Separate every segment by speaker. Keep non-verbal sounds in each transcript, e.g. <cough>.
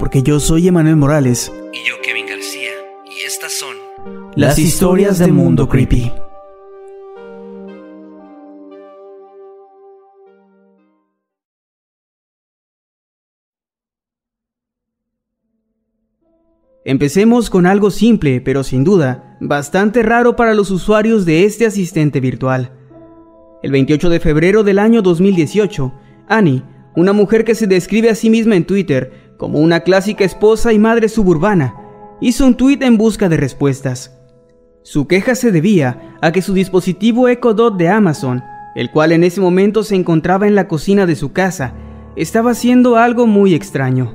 Speaker 1: porque yo soy Emanuel Morales. Y yo Kevin García. Y estas son
Speaker 2: las historias de Mundo Creepy.
Speaker 1: Empecemos con algo simple, pero sin duda, bastante raro para los usuarios de este asistente virtual. El 28 de febrero del año 2018, Annie, una mujer que se describe a sí misma en Twitter como una clásica esposa y madre suburbana, hizo un tweet en busca de respuestas. Su queja se debía a que su dispositivo Echo Dot de Amazon, el cual en ese momento se encontraba en la cocina de su casa, estaba haciendo algo muy extraño.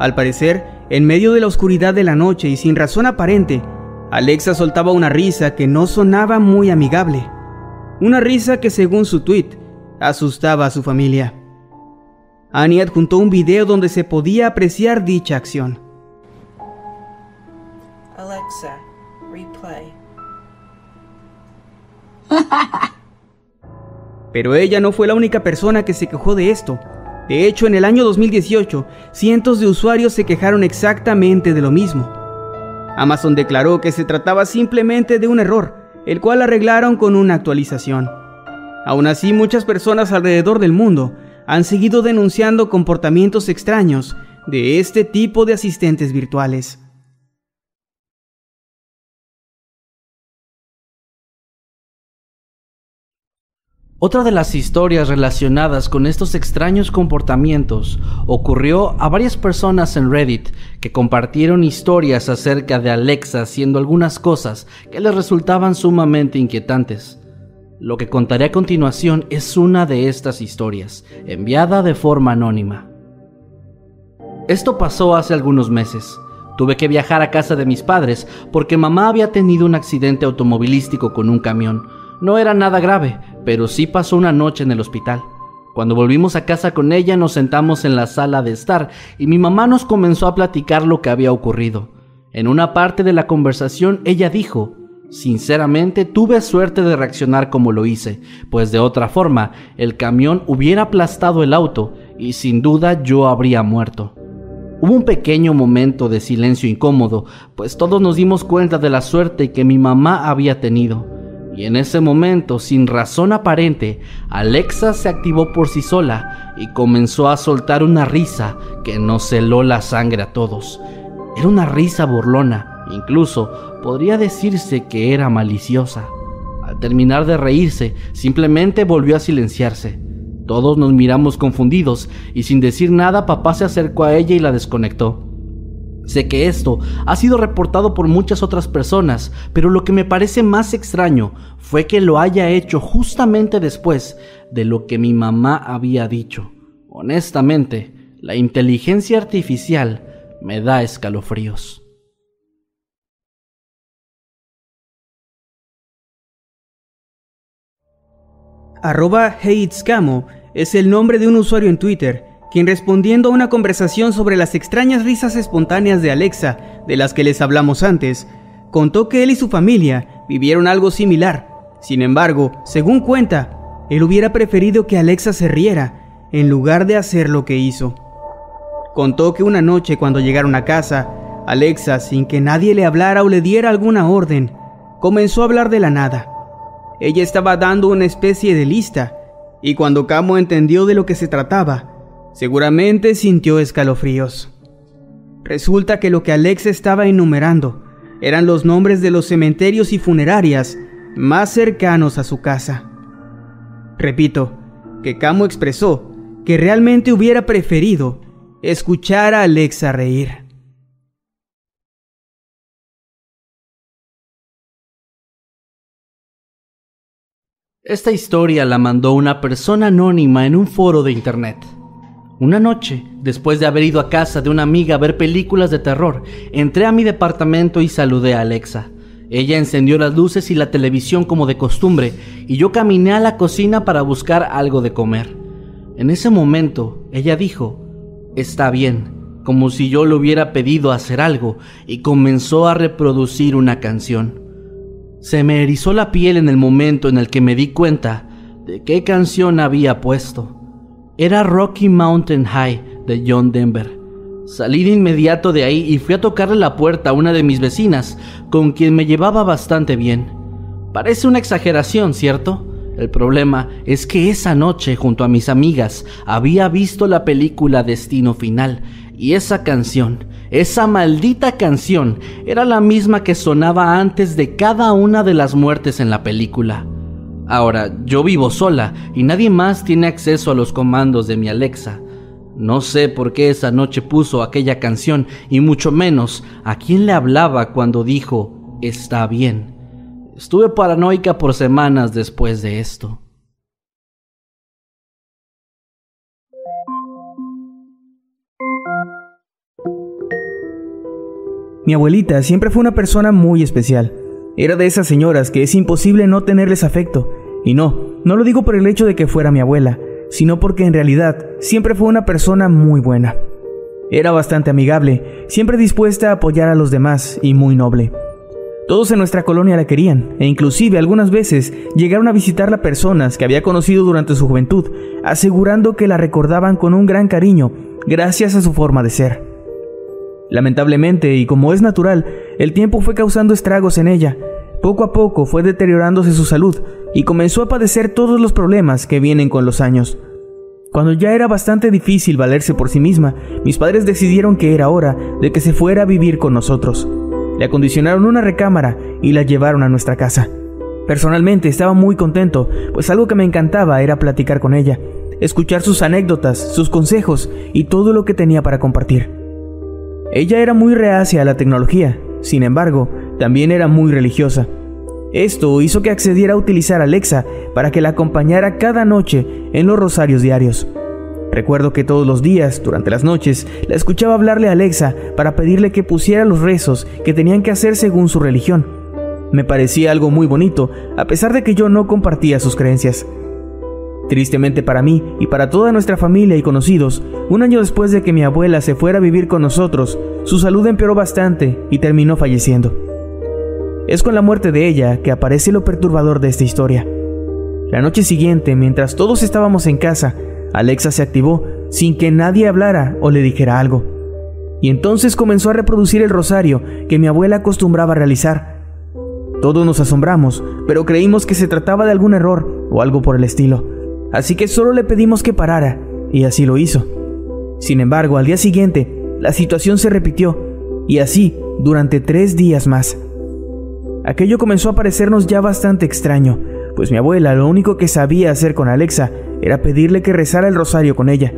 Speaker 1: Al parecer, en medio de la oscuridad de la noche y sin razón aparente, Alexa soltaba una risa que no sonaba muy amigable. Una risa que según su tweet asustaba a su familia. Annie adjuntó un video donde se podía apreciar dicha acción.
Speaker 3: Alexa, replay. <laughs>
Speaker 1: Pero ella no fue la única persona que se quejó de esto. De hecho, en el año 2018, cientos de usuarios se quejaron exactamente de lo mismo. Amazon declaró que se trataba simplemente de un error, el cual arreglaron con una actualización. Aún así, muchas personas alrededor del mundo han seguido denunciando comportamientos extraños de este tipo de asistentes virtuales.
Speaker 2: Otra de las historias relacionadas con estos extraños comportamientos ocurrió a varias personas en Reddit que compartieron historias acerca de Alexa haciendo algunas cosas que les resultaban sumamente inquietantes. Lo que contaré a continuación es una de estas historias, enviada de forma anónima. Esto pasó hace algunos meses. Tuve que viajar a casa de mis padres porque mamá había tenido un accidente automovilístico con un camión no era nada grave, pero sí pasó una noche en el hospital. Cuando volvimos a casa con ella nos sentamos en la sala de estar y mi mamá nos comenzó a platicar lo que había ocurrido. En una parte de la conversación ella dijo, Sinceramente tuve suerte de reaccionar como lo hice, pues de otra forma el camión hubiera aplastado el auto y sin duda yo habría muerto. Hubo un pequeño momento de silencio incómodo, pues todos nos dimos cuenta de la suerte que mi mamá había tenido. Y en ese momento, sin razón aparente, Alexa se activó por sí sola y comenzó a soltar una risa que nos heló la sangre a todos. Era una risa burlona, incluso podría decirse que era maliciosa. Al terminar de reírse, simplemente volvió a silenciarse. Todos nos miramos confundidos y sin decir nada papá se acercó a ella y la desconectó. Sé que esto ha sido reportado por muchas otras personas, pero lo que me parece más extraño fue que lo haya hecho justamente después de lo que mi mamá había dicho. Honestamente, la inteligencia artificial me da escalofríos.
Speaker 1: Arroba es el nombre de un usuario en Twitter quien respondiendo a una conversación sobre las extrañas risas espontáneas de Alexa, de las que les hablamos antes, contó que él y su familia vivieron algo similar. Sin embargo, según cuenta, él hubiera preferido que Alexa se riera en lugar de hacer lo que hizo. Contó que una noche cuando llegaron a casa, Alexa, sin que nadie le hablara o le diera alguna orden, comenzó a hablar de la nada. Ella estaba dando una especie de lista, y cuando Camo entendió de lo que se trataba, Seguramente sintió escalofríos. Resulta que lo que Alexa estaba enumerando eran los nombres de los cementerios y funerarias más cercanos a su casa. Repito, que Camo expresó que realmente hubiera preferido escuchar a Alexa reír.
Speaker 2: Esta historia la mandó una persona anónima en un foro de internet. Una noche, después de haber ido a casa de una amiga a ver películas de terror, entré a mi departamento y saludé a Alexa. Ella encendió las luces y la televisión como de costumbre y yo caminé a la cocina para buscar algo de comer. En ese momento, ella dijo, está bien, como si yo le hubiera pedido hacer algo, y comenzó a reproducir una canción. Se me erizó la piel en el momento en el que me di cuenta de qué canción había puesto. Era Rocky Mountain High de John Denver. Salí de inmediato de ahí y fui a tocarle la puerta a una de mis vecinas, con quien me llevaba bastante bien. Parece una exageración, ¿cierto? El problema es que esa noche, junto a mis amigas, había visto la película Destino Final, y esa canción, esa maldita canción, era la misma que sonaba antes de cada una de las muertes en la película. Ahora, yo vivo sola y nadie más tiene acceso a los comandos de mi Alexa. No sé por qué esa noche puso aquella canción y mucho menos a quién le hablaba cuando dijo, está bien. Estuve paranoica por semanas después de esto.
Speaker 1: Mi abuelita siempre fue una persona muy especial. Era de esas señoras que es imposible no tenerles afecto. Y no, no lo digo por el hecho de que fuera mi abuela, sino porque en realidad siempre fue una persona muy buena. Era bastante amigable, siempre dispuesta a apoyar a los demás y muy noble. Todos en nuestra colonia la querían, e inclusive algunas veces llegaron a visitarla personas que había conocido durante su juventud, asegurando que la recordaban con un gran cariño gracias a su forma de ser. Lamentablemente, y como es natural, el tiempo fue causando estragos en ella. Poco a poco fue deteriorándose su salud y comenzó a padecer todos los problemas que vienen con los años. Cuando ya era bastante difícil valerse por sí misma, mis padres decidieron que era hora de que se fuera a vivir con nosotros. Le acondicionaron una recámara y la llevaron a nuestra casa. Personalmente estaba muy contento, pues algo que me encantaba era platicar con ella, escuchar sus anécdotas, sus consejos y todo lo que tenía para compartir. Ella era muy reacia a la tecnología, sin embargo, también era muy religiosa. Esto hizo que accediera a utilizar Alexa para que la acompañara cada noche en los rosarios diarios. Recuerdo que todos los días, durante las noches, la escuchaba hablarle a Alexa para pedirle que pusiera los rezos que tenían que hacer según su religión. Me parecía algo muy bonito, a pesar de que yo no compartía sus creencias. Tristemente para mí y para toda nuestra familia y conocidos, un año después de que mi abuela se fuera a vivir con nosotros, su salud empeoró bastante y terminó falleciendo. Es con la muerte de ella que aparece lo perturbador de esta historia. La noche siguiente, mientras todos estábamos en casa, Alexa se activó sin que nadie hablara o le dijera algo. Y entonces comenzó a reproducir el rosario que mi abuela acostumbraba a realizar. Todos nos asombramos, pero creímos que se trataba de algún error o algo por el estilo. Así que solo le pedimos que parara, y así lo hizo. Sin embargo, al día siguiente, la situación se repitió, y así durante tres días más. Aquello comenzó a parecernos ya bastante extraño, pues mi abuela lo único que sabía hacer con Alexa era pedirle que rezara el rosario con ella.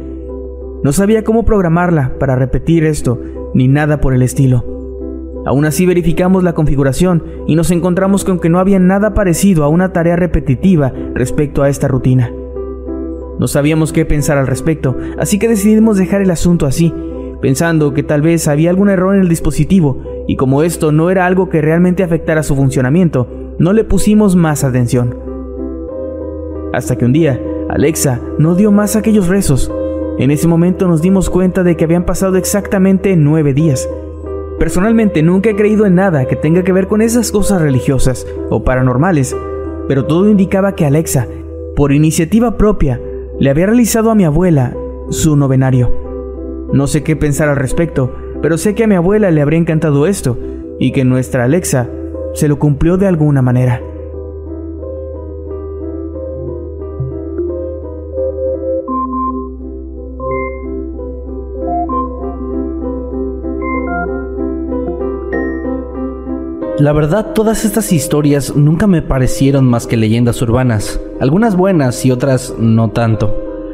Speaker 1: No sabía cómo programarla para repetir esto, ni nada por el estilo. Aún así verificamos la configuración y nos encontramos con que no había nada parecido a una tarea repetitiva respecto a esta rutina. No sabíamos qué pensar al respecto, así que decidimos dejar el asunto así, pensando que tal vez había algún error en el dispositivo y como esto no era algo que realmente afectara su funcionamiento, no le pusimos más atención. Hasta que un día, Alexa no dio más aquellos rezos. En ese momento nos dimos cuenta de que habían pasado exactamente nueve días. Personalmente nunca he creído en nada que tenga que ver con esas cosas religiosas o paranormales, pero todo indicaba que Alexa, por iniciativa propia, le había realizado a mi abuela su novenario. No sé qué pensar al respecto, pero sé que a mi abuela le habría encantado esto y que nuestra Alexa se lo cumplió de alguna manera.
Speaker 4: La verdad, todas estas historias nunca me parecieron más que leyendas urbanas, algunas buenas y otras no tanto.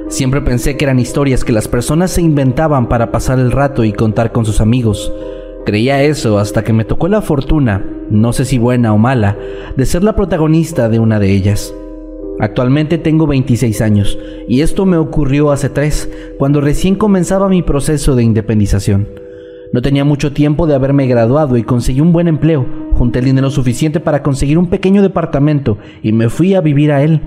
Speaker 4: Siempre pensé que eran historias que las personas se inventaban para pasar el rato y contar con sus amigos. Creía eso hasta que me tocó la fortuna, no sé si buena o mala, de ser la protagonista de una de ellas. Actualmente tengo 26 años y esto me ocurrió hace tres, cuando recién comenzaba mi proceso de independización. No tenía mucho tiempo de haberme graduado y conseguí un buen empleo, junté el dinero suficiente para conseguir un pequeño departamento y me fui a vivir a él.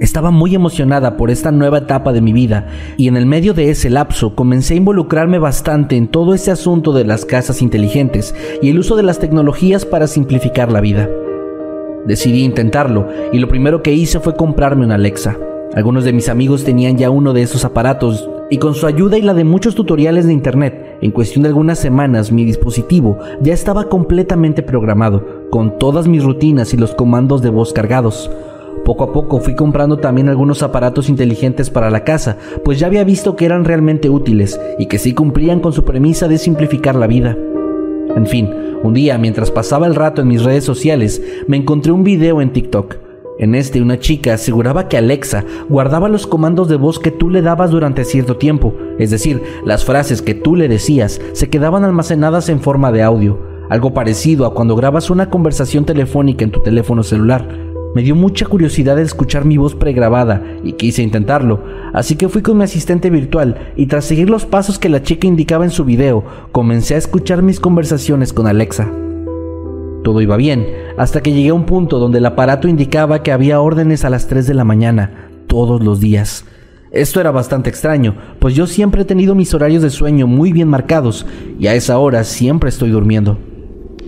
Speaker 4: Estaba muy emocionada por esta nueva etapa de mi vida y en el medio de ese lapso comencé a involucrarme bastante en todo ese asunto de las casas inteligentes y el uso de las tecnologías para simplificar la vida. Decidí intentarlo y lo primero que hice fue comprarme una Alexa. Algunos de mis amigos tenían ya uno de esos aparatos y con su ayuda y la de muchos tutoriales de internet, en cuestión de algunas semanas mi dispositivo ya estaba completamente programado, con todas mis rutinas y los comandos de voz cargados. Poco a poco fui comprando también algunos aparatos inteligentes para la casa, pues ya había visto que eran realmente útiles y que sí cumplían con su premisa de simplificar la vida. En fin, un día mientras pasaba el rato en mis redes sociales, me encontré un video en TikTok. En este una chica aseguraba que Alexa guardaba los comandos de voz que tú le dabas durante cierto tiempo, es decir, las frases que tú le decías se quedaban almacenadas en forma de audio, algo parecido a cuando grabas una conversación telefónica en tu teléfono celular. Me dio mucha curiosidad escuchar mi voz pregrabada y quise intentarlo, así que fui con mi asistente virtual y tras seguir los pasos que la chica indicaba en su video, comencé a escuchar mis conversaciones con Alexa. Todo iba bien, hasta que llegué a un punto donde el aparato indicaba que había órdenes a las 3 de la mañana, todos los días. Esto era bastante extraño, pues yo siempre he tenido mis horarios de sueño muy bien marcados y a esa hora siempre estoy durmiendo.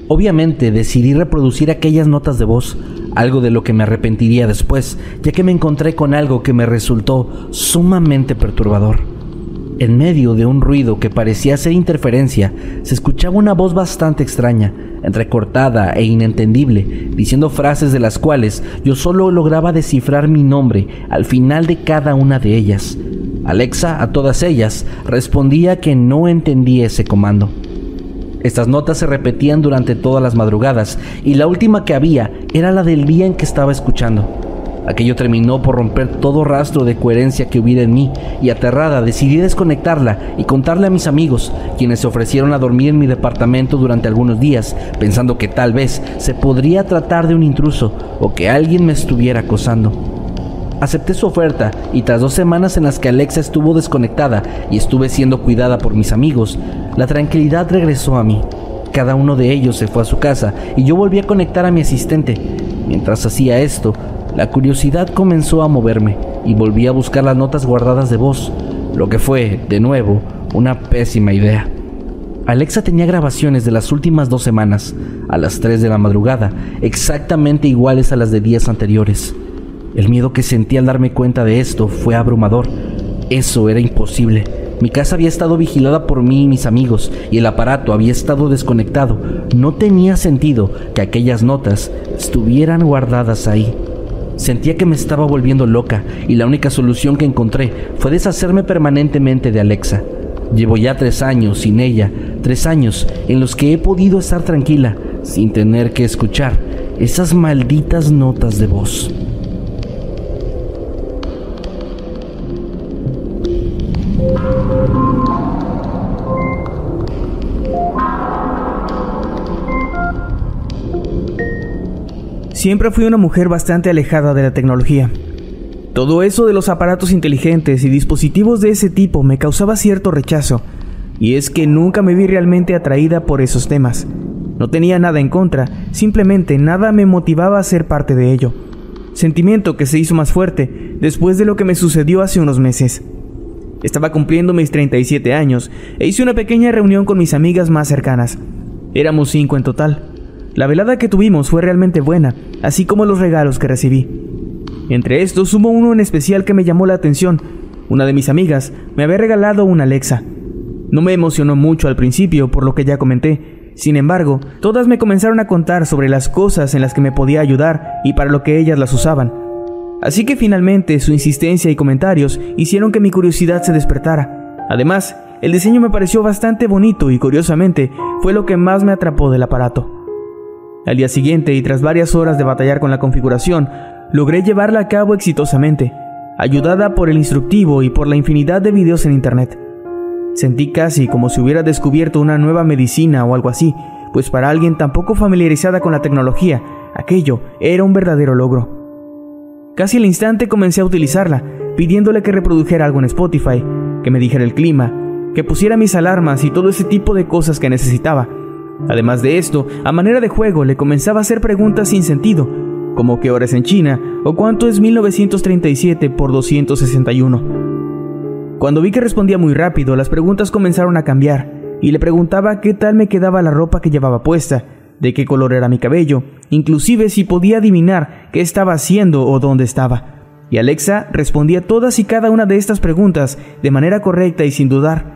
Speaker 4: Obviamente decidí reproducir aquellas notas de voz, algo de lo que me arrepentiría después, ya que me encontré con algo que me resultó sumamente perturbador. En medio de un ruido que parecía ser interferencia, se escuchaba una voz bastante extraña, entrecortada e inentendible, diciendo frases de las cuales yo solo lograba descifrar mi nombre al final de cada una de ellas. Alexa, a todas ellas, respondía que no entendía ese comando. Estas notas se repetían durante todas las madrugadas y la última que había era la del día en que estaba escuchando. Aquello terminó por romper todo rastro de coherencia que hubiera en mí y aterrada decidí desconectarla y contarle a mis amigos, quienes se ofrecieron a dormir en mi departamento durante algunos días, pensando que tal vez se podría tratar de un intruso o que alguien me estuviera acosando. Acepté su oferta y tras dos semanas en las que Alexa estuvo desconectada y estuve siendo cuidada por mis amigos, la tranquilidad regresó a mí. Cada uno de ellos se fue a su casa y yo volví a conectar a mi asistente. Mientras hacía esto, la curiosidad comenzó a moverme y volví a buscar las notas guardadas de voz, lo que fue, de nuevo, una pésima idea. Alexa tenía grabaciones de las últimas dos semanas, a las 3 de la madrugada, exactamente iguales a las de días anteriores. El miedo que sentí al darme cuenta de esto fue abrumador. Eso era imposible. Mi casa había estado vigilada por mí y mis amigos y el aparato había estado desconectado. No tenía sentido que aquellas notas estuvieran guardadas ahí. Sentía que me estaba volviendo loca y la única solución que encontré fue deshacerme permanentemente de Alexa. Llevo ya tres años sin ella, tres años en los que he podido estar tranquila sin tener que escuchar esas malditas notas de voz.
Speaker 1: Siempre fui una mujer bastante alejada de la tecnología. Todo eso de los aparatos inteligentes y dispositivos de ese tipo me causaba cierto rechazo, y es que nunca me vi realmente atraída por esos temas. No tenía nada en contra, simplemente nada me motivaba a ser parte de ello. Sentimiento que se hizo más fuerte después de lo que me sucedió hace unos meses. Estaba cumpliendo mis 37 años e hice una pequeña reunión con mis amigas más cercanas. Éramos cinco en total. La velada que tuvimos fue realmente buena, así como los regalos que recibí. Entre estos hubo uno en especial que me llamó la atención. Una de mis amigas me había regalado una Alexa. No me emocionó mucho al principio por lo que ya comenté. Sin embargo, todas me comenzaron a contar sobre las cosas en las que me podía ayudar y para lo que ellas las usaban. Así que finalmente su insistencia y comentarios hicieron que mi curiosidad se despertara. Además, el diseño me pareció bastante bonito y curiosamente fue lo que más me atrapó del aparato. Al día siguiente, y tras varias horas de batallar con la configuración, logré llevarla a cabo exitosamente, ayudada por el instructivo y por la infinidad de videos en Internet. Sentí casi como si hubiera descubierto una nueva medicina o algo así, pues para alguien tan poco familiarizada con la tecnología, aquello era un verdadero logro. Casi al instante comencé a utilizarla, pidiéndole que reprodujera algo en Spotify, que me dijera el clima, que pusiera mis alarmas y todo ese tipo de cosas que necesitaba. Además de esto, a manera de juego le comenzaba a hacer preguntas sin sentido, como qué hora es en China o cuánto es 1937 por 261. Cuando vi que respondía muy rápido, las preguntas comenzaron a cambiar, y le preguntaba qué tal me quedaba la ropa que llevaba puesta, de qué color era mi cabello, inclusive si podía adivinar qué estaba haciendo o dónde estaba. Y Alexa respondía todas y cada una de estas preguntas de manera correcta y sin dudar.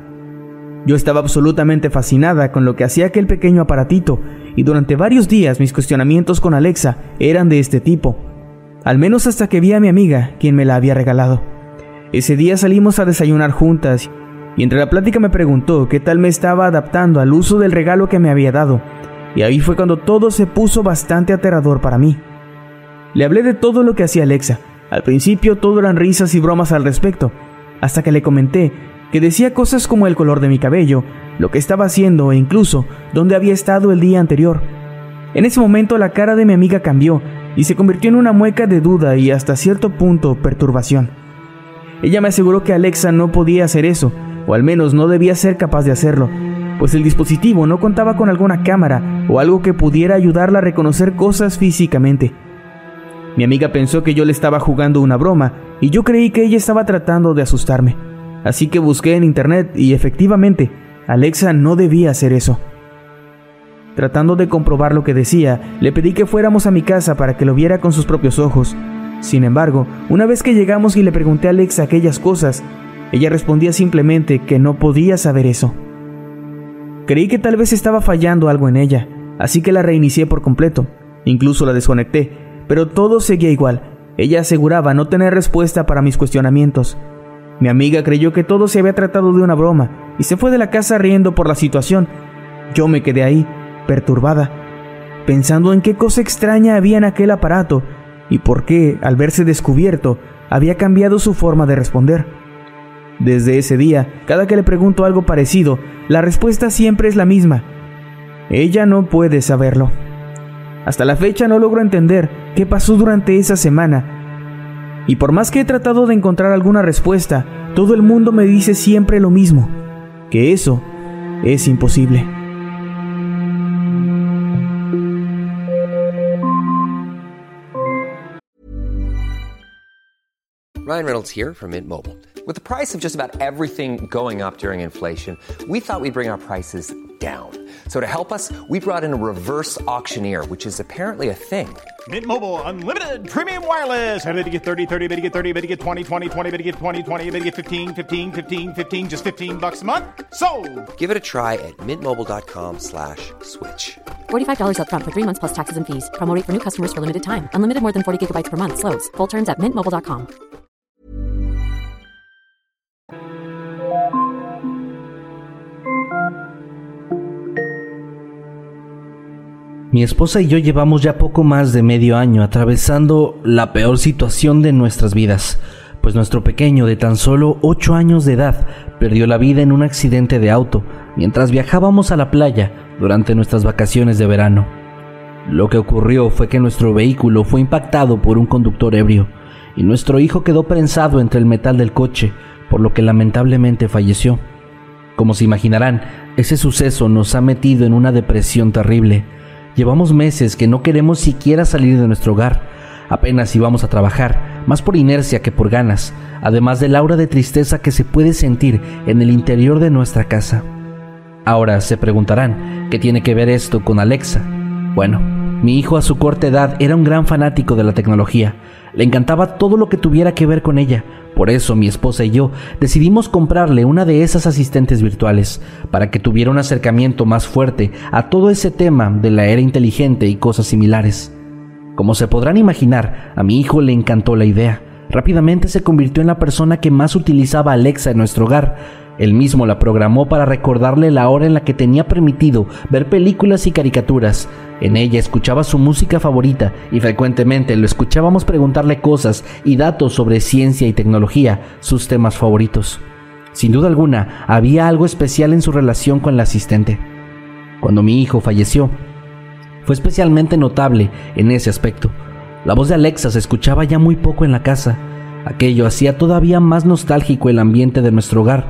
Speaker 1: Yo estaba absolutamente fascinada con lo que hacía aquel pequeño aparatito, y durante varios días mis cuestionamientos con Alexa eran de este tipo, al menos hasta que vi a mi amiga, quien me la había regalado. Ese día salimos a desayunar juntas y entre la plática me preguntó qué tal me estaba adaptando al uso del regalo que me había dado. Y ahí fue cuando todo se puso bastante aterrador para mí. Le hablé de todo lo que hacía Alexa. Al principio todo eran risas y bromas al respecto, hasta que le comenté que decía cosas como el color de mi cabello, lo que estaba haciendo e incluso dónde había estado el día anterior. En ese momento la cara de mi amiga cambió y se convirtió en una mueca de duda y hasta cierto punto perturbación. Ella me aseguró que Alexa no podía hacer eso, o al menos no debía ser capaz de hacerlo, pues el dispositivo no contaba con alguna cámara o algo que pudiera ayudarla a reconocer cosas físicamente. Mi amiga pensó que yo le estaba jugando una broma y yo creí que ella estaba tratando de asustarme. Así que busqué en internet y efectivamente, Alexa no debía hacer eso. Tratando de comprobar lo que decía, le pedí que fuéramos a mi casa para que lo viera con sus propios ojos, sin embargo, una vez que llegamos y le pregunté a Alexa aquellas cosas, ella respondía simplemente que no podía saber eso. Creí que tal vez estaba fallando algo en ella, así que la reinicié por completo, incluso la desconecté, pero todo seguía igual. Ella aseguraba no tener respuesta para mis cuestionamientos. Mi amiga creyó que todo se había tratado de una broma y se fue de la casa riendo por la situación. Yo me quedé ahí, perturbada, pensando en qué cosa extraña había en aquel aparato y por qué, al verse descubierto, había cambiado su forma de responder. Desde ese día, cada que le pregunto algo parecido, la respuesta siempre es la misma. Ella no puede saberlo. Hasta la fecha no logro entender qué pasó durante esa semana. Y por más que he tratado de encontrar alguna respuesta, todo el mundo me dice siempre lo mismo, que eso es imposible.
Speaker 5: Ryan Reynolds here from Mint Mobile. With the price of just about everything going up during inflation, we thought we'd bring our prices down. So to help us, we brought in a reverse auctioneer, which is apparently a thing.
Speaker 6: Mint Mobile unlimited premium wireless. Ready to get 30, 30, bit to get 30, bit to get 20, 20, 20, bit to get 20, 20, bit to get 15, 15, 15, 15 just 15 bucks a month. So,
Speaker 5: Give it a try at MintMobile.com/slash-switch. slash
Speaker 7: $45 upfront for three months plus taxes and fees. Promo rate for new customers for limited time. Unlimited more than 40 gigabytes per month. Slows. Full terms at mintmobile.com.
Speaker 4: Mi esposa y yo llevamos ya poco más de medio año atravesando la peor situación de nuestras vidas, pues nuestro pequeño de tan solo 8 años de edad perdió la vida en un accidente de auto mientras viajábamos a la playa durante nuestras vacaciones de verano. Lo que ocurrió fue que nuestro vehículo fue impactado por un conductor ebrio y nuestro hijo quedó prensado entre el metal del coche, por lo que lamentablemente falleció. Como se imaginarán, ese suceso nos ha metido en una depresión terrible, Llevamos meses que no queremos siquiera salir de nuestro hogar. Apenas íbamos a trabajar, más por inercia que por ganas, además del aura de tristeza que se puede sentir en el interior de nuestra casa. Ahora se preguntarán, ¿qué tiene que ver esto con Alexa? Bueno, mi hijo a su corta edad era un gran fanático de la tecnología. Le encantaba todo lo que tuviera que ver con ella. Por eso mi esposa y yo decidimos comprarle una de esas asistentes virtuales, para que tuviera un acercamiento más fuerte a todo ese tema de la era inteligente y cosas similares. Como se podrán imaginar, a mi hijo le encantó la idea. Rápidamente se convirtió en la persona que más utilizaba Alexa en nuestro hogar. Él mismo la programó para recordarle la hora en la que tenía permitido ver películas y caricaturas, En ella escuchaba su música favorita y frecuentemente lo escuchábamos preguntarle cosas y datos sobre ciencia y tecnología, sus temas favoritos. Sin duda alguna, había algo especial en su relación con la asistente. Cuando mi hijo falleció, fue especialmente notable en ese aspecto. La voz de Alexa se escuchaba ya muy poco en la casa. Aquello hacía todavía más nostálgico el ambiente de nuestro hogar,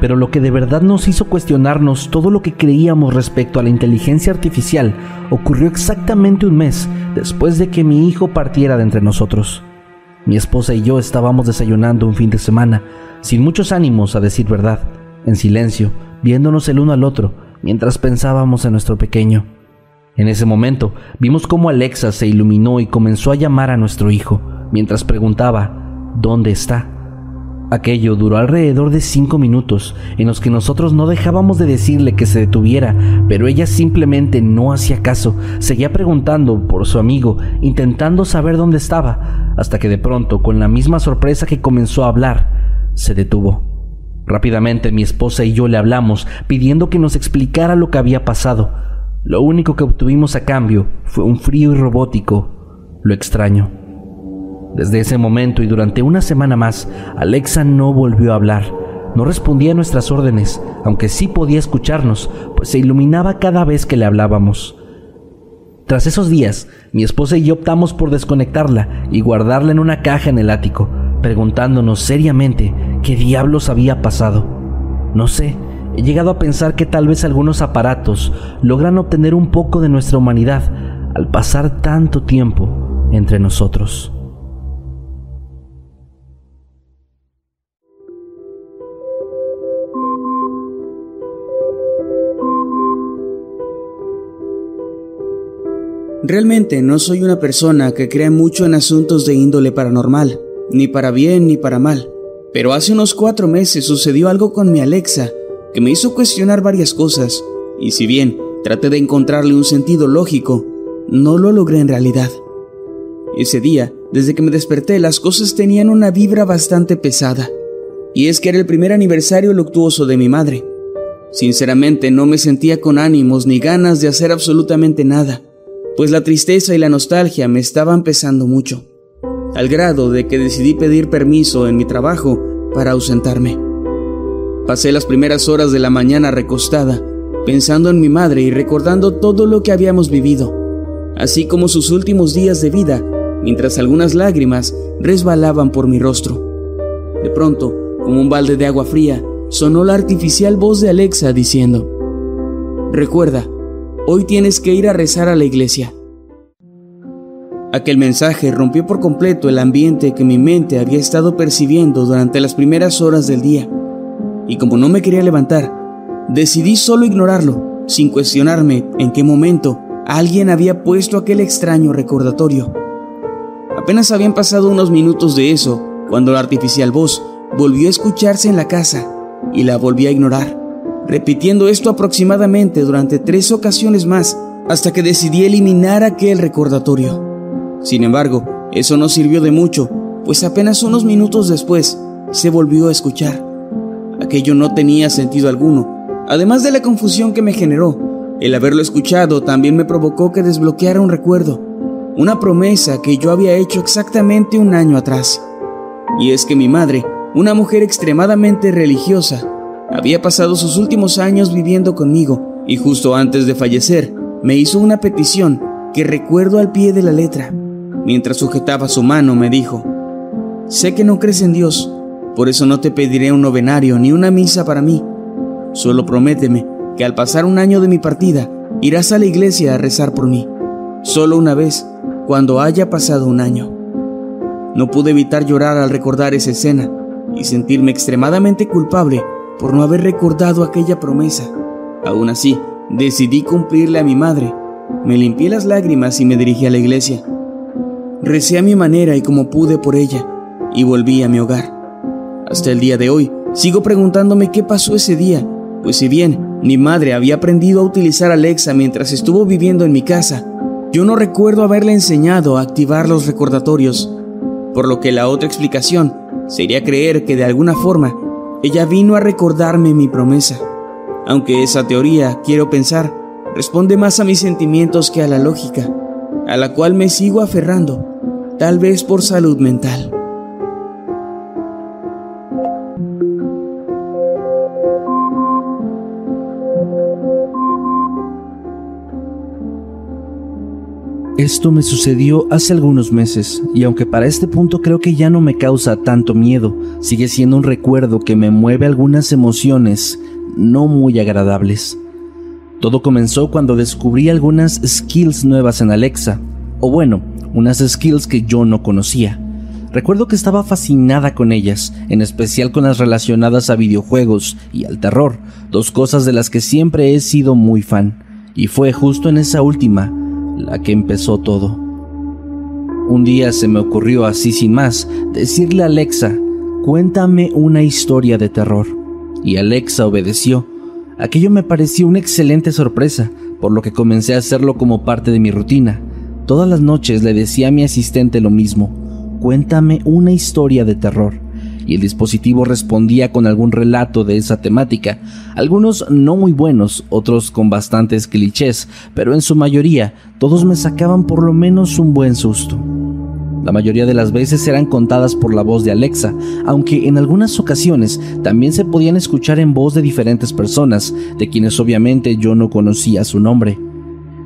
Speaker 4: pero lo que de verdad nos hizo cuestionarnos todo lo que creíamos respecto a la inteligencia artificial ocurrió exactamente un mes después de que mi hijo partiera de entre nosotros. Mi esposa y yo estábamos desayunando un fin de semana, sin muchos ánimos a decir verdad, en silencio, viéndonos el uno al otro, mientras pensábamos en nuestro pequeño. En ese momento vimos cómo Alexa se iluminó y comenzó a llamar a nuestro hijo, mientras preguntaba, ¿dónde está? Aquello duró alrededor de cinco minutos, en los que nosotros no dejábamos de decirle que se detuviera, pero ella simplemente no hacía caso, seguía preguntando por su amigo, intentando saber dónde estaba, hasta que de pronto, con la misma sorpresa que comenzó a hablar, se detuvo. Rápidamente mi esposa y yo le hablamos, pidiendo que nos explicara lo que había pasado. Lo único que obtuvimos a cambio fue un frío y robótico, lo extraño. Desde ese momento y durante una semana más, Alexa no volvió a hablar. No respondía a nuestras órdenes, aunque sí podía escucharnos, pues se iluminaba cada vez que le hablábamos. Tras esos días, mi esposa y yo optamos por desconectarla y guardarla en una caja en el ático, preguntándonos seriamente qué diablos había pasado. No sé, he llegado a pensar que tal vez algunos aparatos logran obtener un poco de nuestra humanidad al pasar tanto tiempo entre nosotros.
Speaker 8: Realmente no soy una persona que crea mucho en asuntos de índole paranormal, ni para bien ni para mal. Pero hace unos cuatro meses sucedió algo con mi Alexa que me hizo cuestionar varias cosas, y si bien traté de encontrarle un sentido lógico, no lo logré en realidad. Ese día, desde que me desperté, las cosas tenían una vibra bastante pesada, y es que era el primer aniversario luctuoso de mi madre. Sinceramente no me sentía con ánimos ni ganas de hacer absolutamente nada, pues la tristeza y la nostalgia me estaban pesando mucho al grado de que decidí pedir permiso en mi trabajo para ausentarme. Pasé las primeras horas de la mañana recostada, pensando en mi madre y recordando todo lo que habíamos vivido, así como sus últimos días de vida, mientras algunas lágrimas resbalaban por mi rostro. De pronto, como un balde de agua fría, sonó la artificial voz de Alexa diciendo, Recuerda, hoy tienes que ir a rezar a la iglesia. Aquel mensaje rompió por completo el ambiente que mi mente había estado percibiendo durante las primeras horas del día. Y como no me quería levantar, decidí solo ignorarlo, sin cuestionarme en qué momento alguien había puesto aquel extraño recordatorio. Apenas habían pasado unos minutos de eso cuando la artificial voz volvió a escucharse en la casa y la volví a ignorar, repitiendo esto aproximadamente durante tres ocasiones más hasta que decidí eliminar aquel recordatorio. Sin embargo, eso no sirvió de mucho, pues apenas unos minutos después se volvió a escuchar. Aquello no tenía sentido alguno, además de la confusión que me generó. El haberlo escuchado también me provocó que desbloqueara un recuerdo, una promesa que yo había hecho exactamente un año atrás. Y es que mi madre, una mujer extremadamente religiosa, había pasado sus últimos años viviendo conmigo y justo antes de fallecer me hizo una petición que recuerdo al pie de la letra. Mientras sujetaba su mano me dijo, Sé que no crees en Dios, por eso no te pediré un novenario ni una misa para mí. Solo prométeme que al pasar un año de mi partida irás a la iglesia a rezar por mí, solo una vez, cuando haya pasado un año. No pude evitar llorar al recordar esa escena y sentirme extremadamente culpable por no haber recordado aquella promesa. Aún así, decidí cumplirle a mi madre. Me limpié las lágrimas y me dirigí a la iglesia. Recé a mi manera y como pude por ella, y volví a mi hogar. Hasta el día de hoy, sigo preguntándome qué pasó ese día, pues si bien mi madre había aprendido a utilizar Alexa mientras estuvo viviendo en mi casa, yo no recuerdo haberle enseñado a activar los recordatorios, por lo que la otra explicación sería creer que de alguna forma ella vino a recordarme mi promesa, aunque esa teoría, quiero pensar, responde más a mis sentimientos que a la lógica, a la cual me sigo aferrando, tal vez por salud mental.
Speaker 4: Esto me sucedió hace algunos meses y aunque para este punto creo que ya no me causa tanto miedo, sigue siendo un recuerdo que me mueve algunas emociones no muy agradables. Todo comenzó cuando descubrí algunas skills nuevas en Alexa, o bueno, unas skills que yo no conocía. Recuerdo que estaba fascinada con ellas, en especial con las relacionadas a videojuegos y al terror, dos cosas de las que siempre he sido muy fan, y fue justo en esa última la que empezó todo. Un día se me ocurrió así sin más decirle a Alexa, cuéntame una historia de terror. Y Alexa obedeció. Aquello me pareció una excelente sorpresa, por lo que comencé a hacerlo como parte de mi rutina. Todas las noches le decía a mi asistente lo mismo, cuéntame una historia de terror y el dispositivo respondía con algún relato de esa temática, algunos no muy buenos, otros con bastantes clichés, pero en su mayoría todos me sacaban por lo menos un buen susto. La mayoría de las veces eran contadas por la voz de Alexa, aunque en algunas ocasiones también se podían escuchar en voz de diferentes personas, de quienes obviamente yo no conocía su nombre.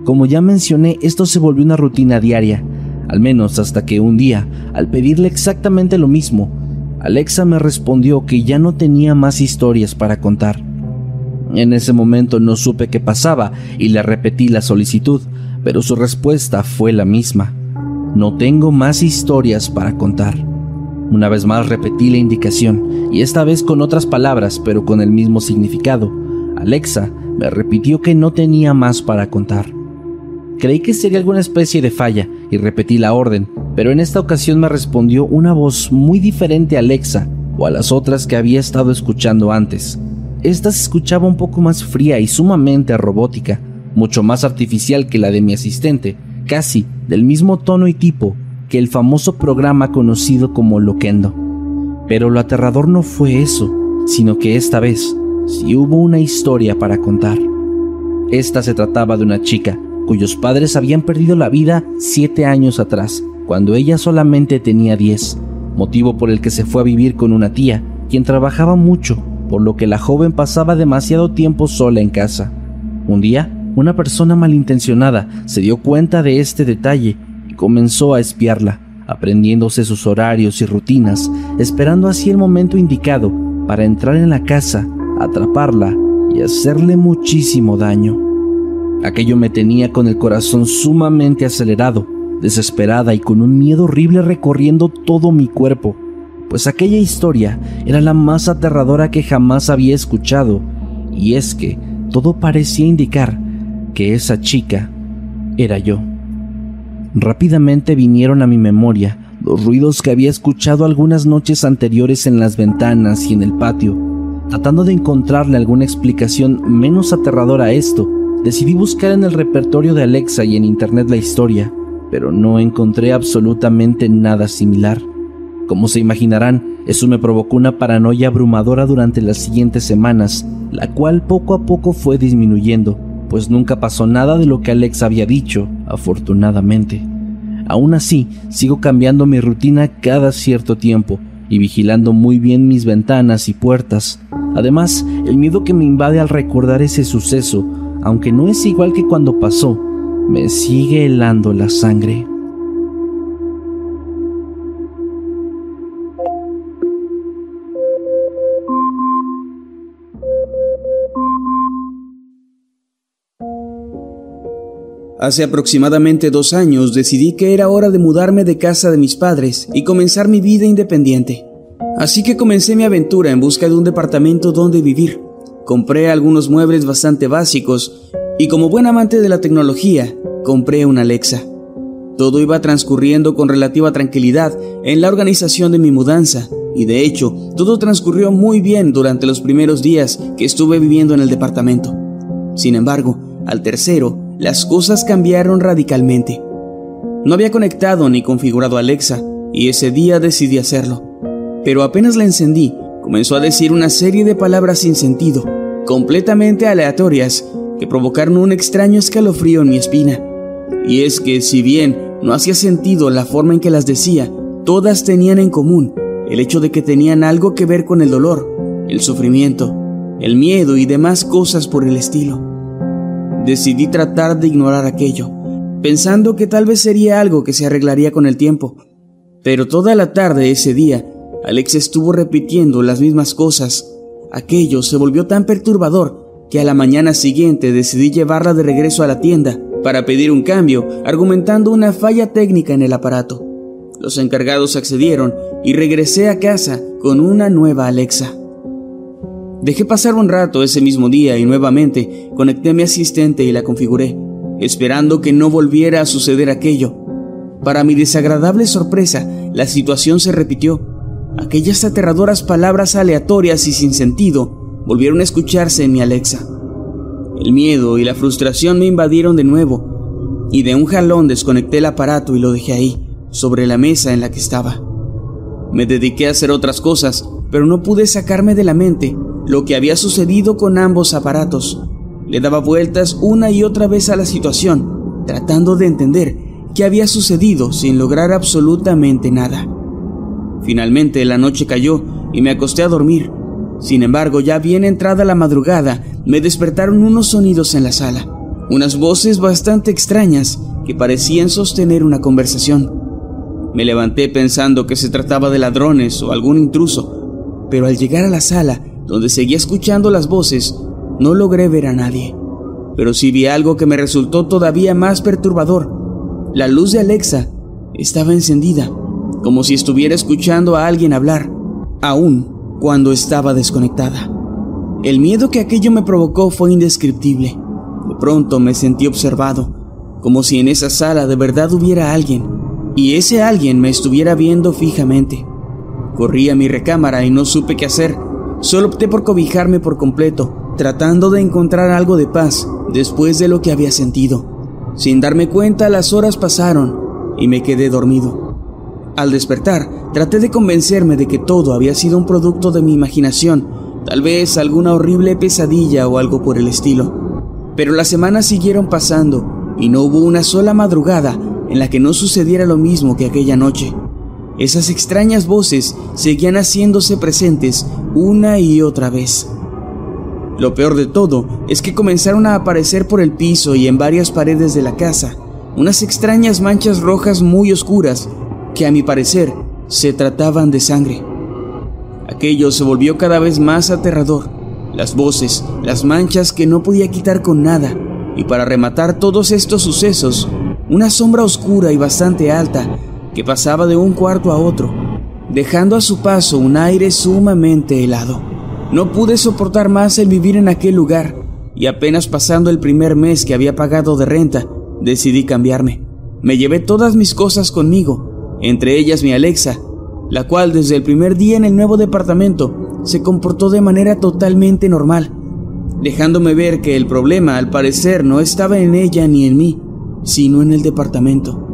Speaker 4: Como ya mencioné, esto se volvió una rutina diaria, al menos hasta que un día, al pedirle exactamente lo mismo, Alexa me respondió que ya no tenía más historias para contar. En ese momento no supe qué pasaba y le repetí la solicitud, pero su respuesta fue la misma. No tengo más historias para contar. Una vez más repetí la indicación, y esta vez con otras palabras, pero con el mismo significado. Alexa me repitió que no tenía más para contar. Creí que sería alguna especie de falla y repetí la orden, pero en esta ocasión me respondió una voz muy diferente a Alexa o a las otras que había estado escuchando antes. Esta se escuchaba un poco más fría y sumamente robótica, mucho más artificial que la de mi asistente, casi del mismo tono y tipo que el famoso programa conocido como Loquendo. Pero lo aterrador no fue eso, sino que esta vez sí hubo una historia para contar. Esta se trataba de una chica cuyos padres habían perdido la vida siete años atrás, cuando ella solamente tenía diez, motivo por el que se fue a vivir con una tía, quien trabajaba mucho, por lo que la joven pasaba demasiado tiempo sola en casa. Un día, una persona malintencionada se dio cuenta de este detalle y comenzó a espiarla, aprendiéndose sus horarios y rutinas, esperando así el momento indicado para entrar en la casa, atraparla y hacerle muchísimo daño. Aquello me tenía con el corazón sumamente acelerado, desesperada y con un miedo horrible recorriendo todo mi cuerpo, pues aquella historia era la más aterradora que jamás había escuchado, y es que todo parecía indicar que esa chica era yo. Rápidamente vinieron a mi memoria los ruidos que había escuchado algunas noches anteriores en las ventanas y en el patio, tratando de encontrarle alguna explicación menos aterradora a esto, Decidí buscar en el repertorio de Alexa y en internet la historia, pero no encontré absolutamente nada similar. Como se imaginarán, eso me provocó una paranoia abrumadora durante las siguientes semanas, la cual poco a poco fue disminuyendo, pues nunca pasó nada de lo que Alexa había dicho, afortunadamente. Aún así, sigo cambiando mi rutina cada cierto tiempo y vigilando muy bien mis ventanas y puertas. Además, el miedo que me invade al recordar ese suceso aunque no es igual que cuando pasó, me sigue helando la sangre.
Speaker 8: Hace aproximadamente dos años decidí que era hora de mudarme de casa de mis padres y comenzar mi vida independiente. Así que comencé mi aventura en busca de un departamento donde vivir. Compré algunos muebles bastante básicos y como buen amante de la tecnología, compré una Alexa. Todo iba transcurriendo con relativa tranquilidad en la organización de mi mudanza y de hecho todo transcurrió muy bien durante los primeros días que estuve viviendo en el departamento. Sin embargo, al tercero, las cosas cambiaron radicalmente. No había conectado ni configurado Alexa y ese día decidí hacerlo. Pero apenas la encendí, comenzó a decir una serie de palabras sin sentido completamente aleatorias que provocaron un extraño escalofrío en mi espina. Y es que si bien no hacía sentido la forma en que las decía, todas tenían en común el hecho de que tenían algo que ver con el dolor, el sufrimiento, el miedo y demás cosas por el estilo. Decidí tratar de ignorar aquello, pensando que tal vez sería algo que se arreglaría con el tiempo. Pero toda la tarde ese día, Alex estuvo repitiendo las mismas cosas. Aquello se volvió tan perturbador que a la mañana siguiente decidí llevarla de regreso a la tienda para pedir un cambio, argumentando una falla técnica en el aparato. Los encargados accedieron y regresé a casa con una nueva Alexa. Dejé pasar un rato ese mismo día y nuevamente conecté a mi asistente y la configuré, esperando que no volviera a suceder aquello. Para mi desagradable sorpresa, la situación se repitió. Aquellas aterradoras palabras aleatorias y sin sentido volvieron a escucharse en mi Alexa. El miedo y la frustración me invadieron de nuevo, y de un jalón desconecté el aparato y lo dejé ahí, sobre la mesa en la que estaba. Me dediqué a hacer otras cosas, pero no pude sacarme de la mente lo que había sucedido con ambos aparatos. Le daba vueltas una y otra vez a la situación, tratando de entender qué había sucedido sin lograr absolutamente nada. Finalmente la noche cayó y me acosté a dormir. Sin embargo, ya bien entrada la madrugada, me despertaron unos sonidos en la sala, unas voces bastante extrañas que parecían sostener una conversación. Me levanté pensando que se trataba de ladrones o algún intruso, pero al llegar a la sala donde seguía escuchando las voces, no logré ver a nadie. Pero sí vi algo que me resultó todavía más perturbador. La luz de Alexa estaba encendida, como si estuviera escuchando a alguien hablar, aún cuando estaba desconectada. El miedo que aquello me provocó fue indescriptible. De pronto me sentí observado, como si en esa sala de verdad hubiera alguien, y ese alguien me estuviera viendo fijamente. Corrí a mi recámara y no supe qué hacer Solo opté por cobijarme por completo, tratando de encontrar algo de paz después de lo que había sentido. Sin darme cuenta, las horas pasaron y me quedé dormido. Al despertar, traté de convencerme de que todo había sido un producto de mi imaginación, tal vez alguna horrible pesadilla o algo por el estilo. Pero las semanas siguieron pasando y no hubo una sola madrugada en la que no sucediera lo mismo que aquella noche. Esas extrañas voces seguían haciéndose presentes una y otra vez. Lo peor de todo es que comenzaron a aparecer por el piso y en varias paredes de la casa unas extrañas manchas rojas muy oscuras que a mi parecer se trataban de sangre. Aquello se volvió cada vez más aterrador. Las voces, las manchas que no podía quitar con nada. Y para rematar todos estos sucesos, una sombra oscura y bastante alta que pasaba de un cuarto a otro, dejando a su paso un aire sumamente helado. No pude soportar más el vivir en aquel lugar y apenas pasando el primer mes que había pagado de renta, decidí cambiarme. Me llevé todas mis cosas conmigo, entre ellas mi Alexa, la cual desde el primer día en el nuevo departamento se comportó de manera totalmente normal, dejándome ver que el problema al parecer no estaba en ella ni en mí, sino en el departamento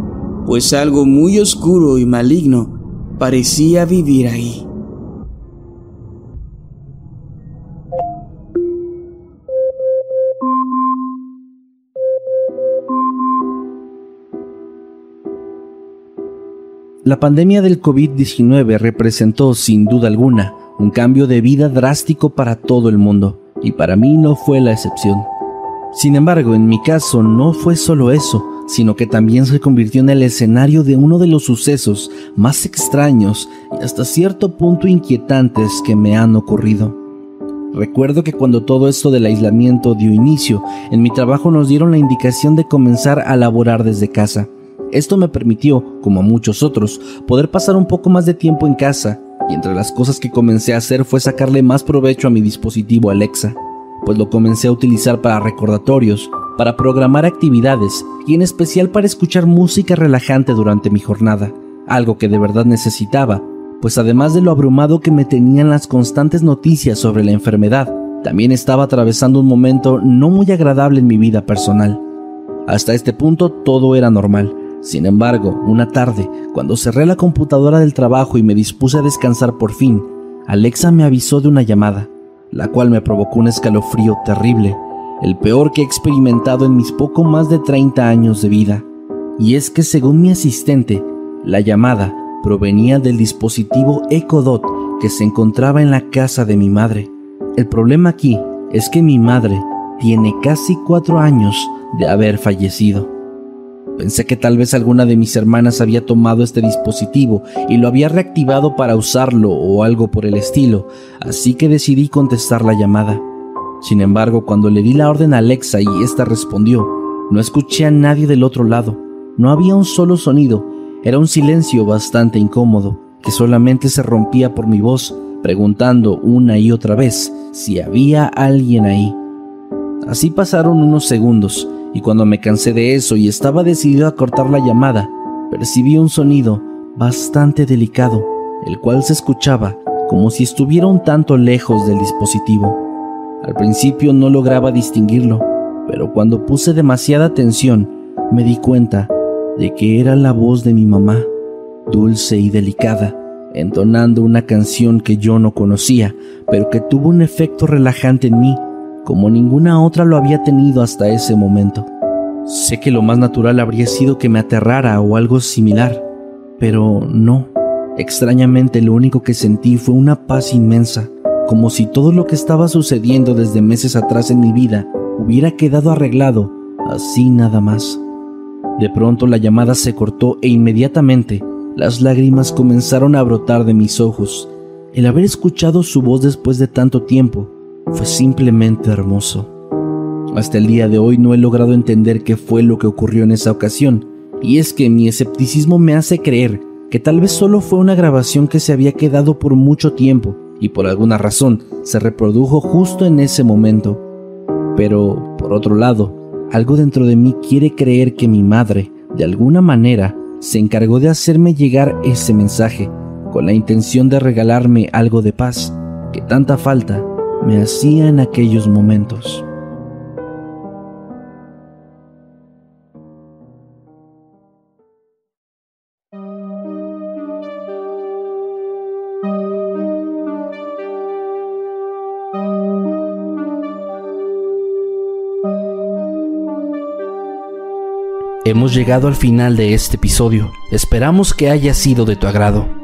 Speaker 8: pues algo muy oscuro y maligno parecía vivir ahí.
Speaker 4: La pandemia del COVID-19 representó, sin duda alguna, un cambio de vida drástico para todo el mundo, y para mí no fue la excepción. Sin embargo, en mi caso no fue solo eso, sino que también se convirtió en el escenario de uno de los sucesos más extraños y hasta cierto punto inquietantes que me han ocurrido. Recuerdo que cuando todo esto del aislamiento dio inicio, en mi trabajo nos dieron la indicación de comenzar a laborar desde casa. Esto me permitió, como a muchos otros, poder pasar un poco más de tiempo en casa, y entre las cosas que comencé a hacer fue sacarle más provecho a mi dispositivo Alexa, pues lo comencé a utilizar para recordatorios, para programar actividades y en especial para escuchar música relajante durante mi jornada, algo que de verdad necesitaba, pues además de lo abrumado que me tenían las constantes noticias sobre la enfermedad, también estaba atravesando un momento no muy agradable en mi vida personal. Hasta este punto todo era normal. Sin embargo, una tarde, cuando cerré la computadora del trabajo y me dispuse a descansar por fin, Alexa me avisó de una llamada, la cual me provocó un escalofrío terrible el peor que he experimentado en mis poco más de 30 años de vida. Y es que según mi asistente, la llamada provenía del dispositivo EcoDot que se encontraba en la casa de mi madre. El problema aquí es que mi madre tiene casi cuatro años de haber fallecido. Pensé que tal vez alguna de mis hermanas había tomado este dispositivo y lo había reactivado para usarlo o algo por el estilo, así que decidí contestar la llamada. Sin embargo, cuando le di la orden a Alexa y ésta respondió, no escuché a nadie del otro lado. No había un solo sonido, era un silencio bastante incómodo, que solamente se rompía por mi voz, preguntando una y otra vez si había alguien ahí. Así pasaron unos segundos, y cuando me cansé de eso y estaba decidido a cortar la llamada, percibí un sonido bastante delicado, el cual se escuchaba como si estuviera un tanto lejos del dispositivo. Al principio no lograba distinguirlo, pero cuando puse demasiada atención me di cuenta de que era la voz de mi mamá, dulce y delicada, entonando una canción que yo no conocía, pero que tuvo un efecto relajante en mí como ninguna otra lo había tenido hasta ese momento. Sé que lo más natural habría sido que me aterrara o algo similar, pero no. Extrañamente lo único que sentí fue una paz inmensa, como si todo lo que estaba sucediendo desde meses atrás en mi vida hubiera quedado arreglado, así nada más. De pronto la llamada se cortó e inmediatamente las lágrimas comenzaron a brotar de mis ojos. El haber escuchado su voz después de tanto tiempo fue simplemente hermoso. Hasta el día de hoy no he logrado entender qué fue lo que ocurrió en esa ocasión, y es que mi escepticismo me hace creer que tal vez solo fue una grabación que se había quedado por mucho tiempo y por alguna razón se reprodujo justo en ese momento. Pero, por otro lado, algo dentro de mí quiere creer que mi madre, de alguna manera, se encargó de hacerme llegar ese mensaje, con la intención de regalarme algo de paz, que tanta falta me hacía en aquellos momentos. Hemos llegado al final de este episodio. Esperamos que haya sido de tu agrado.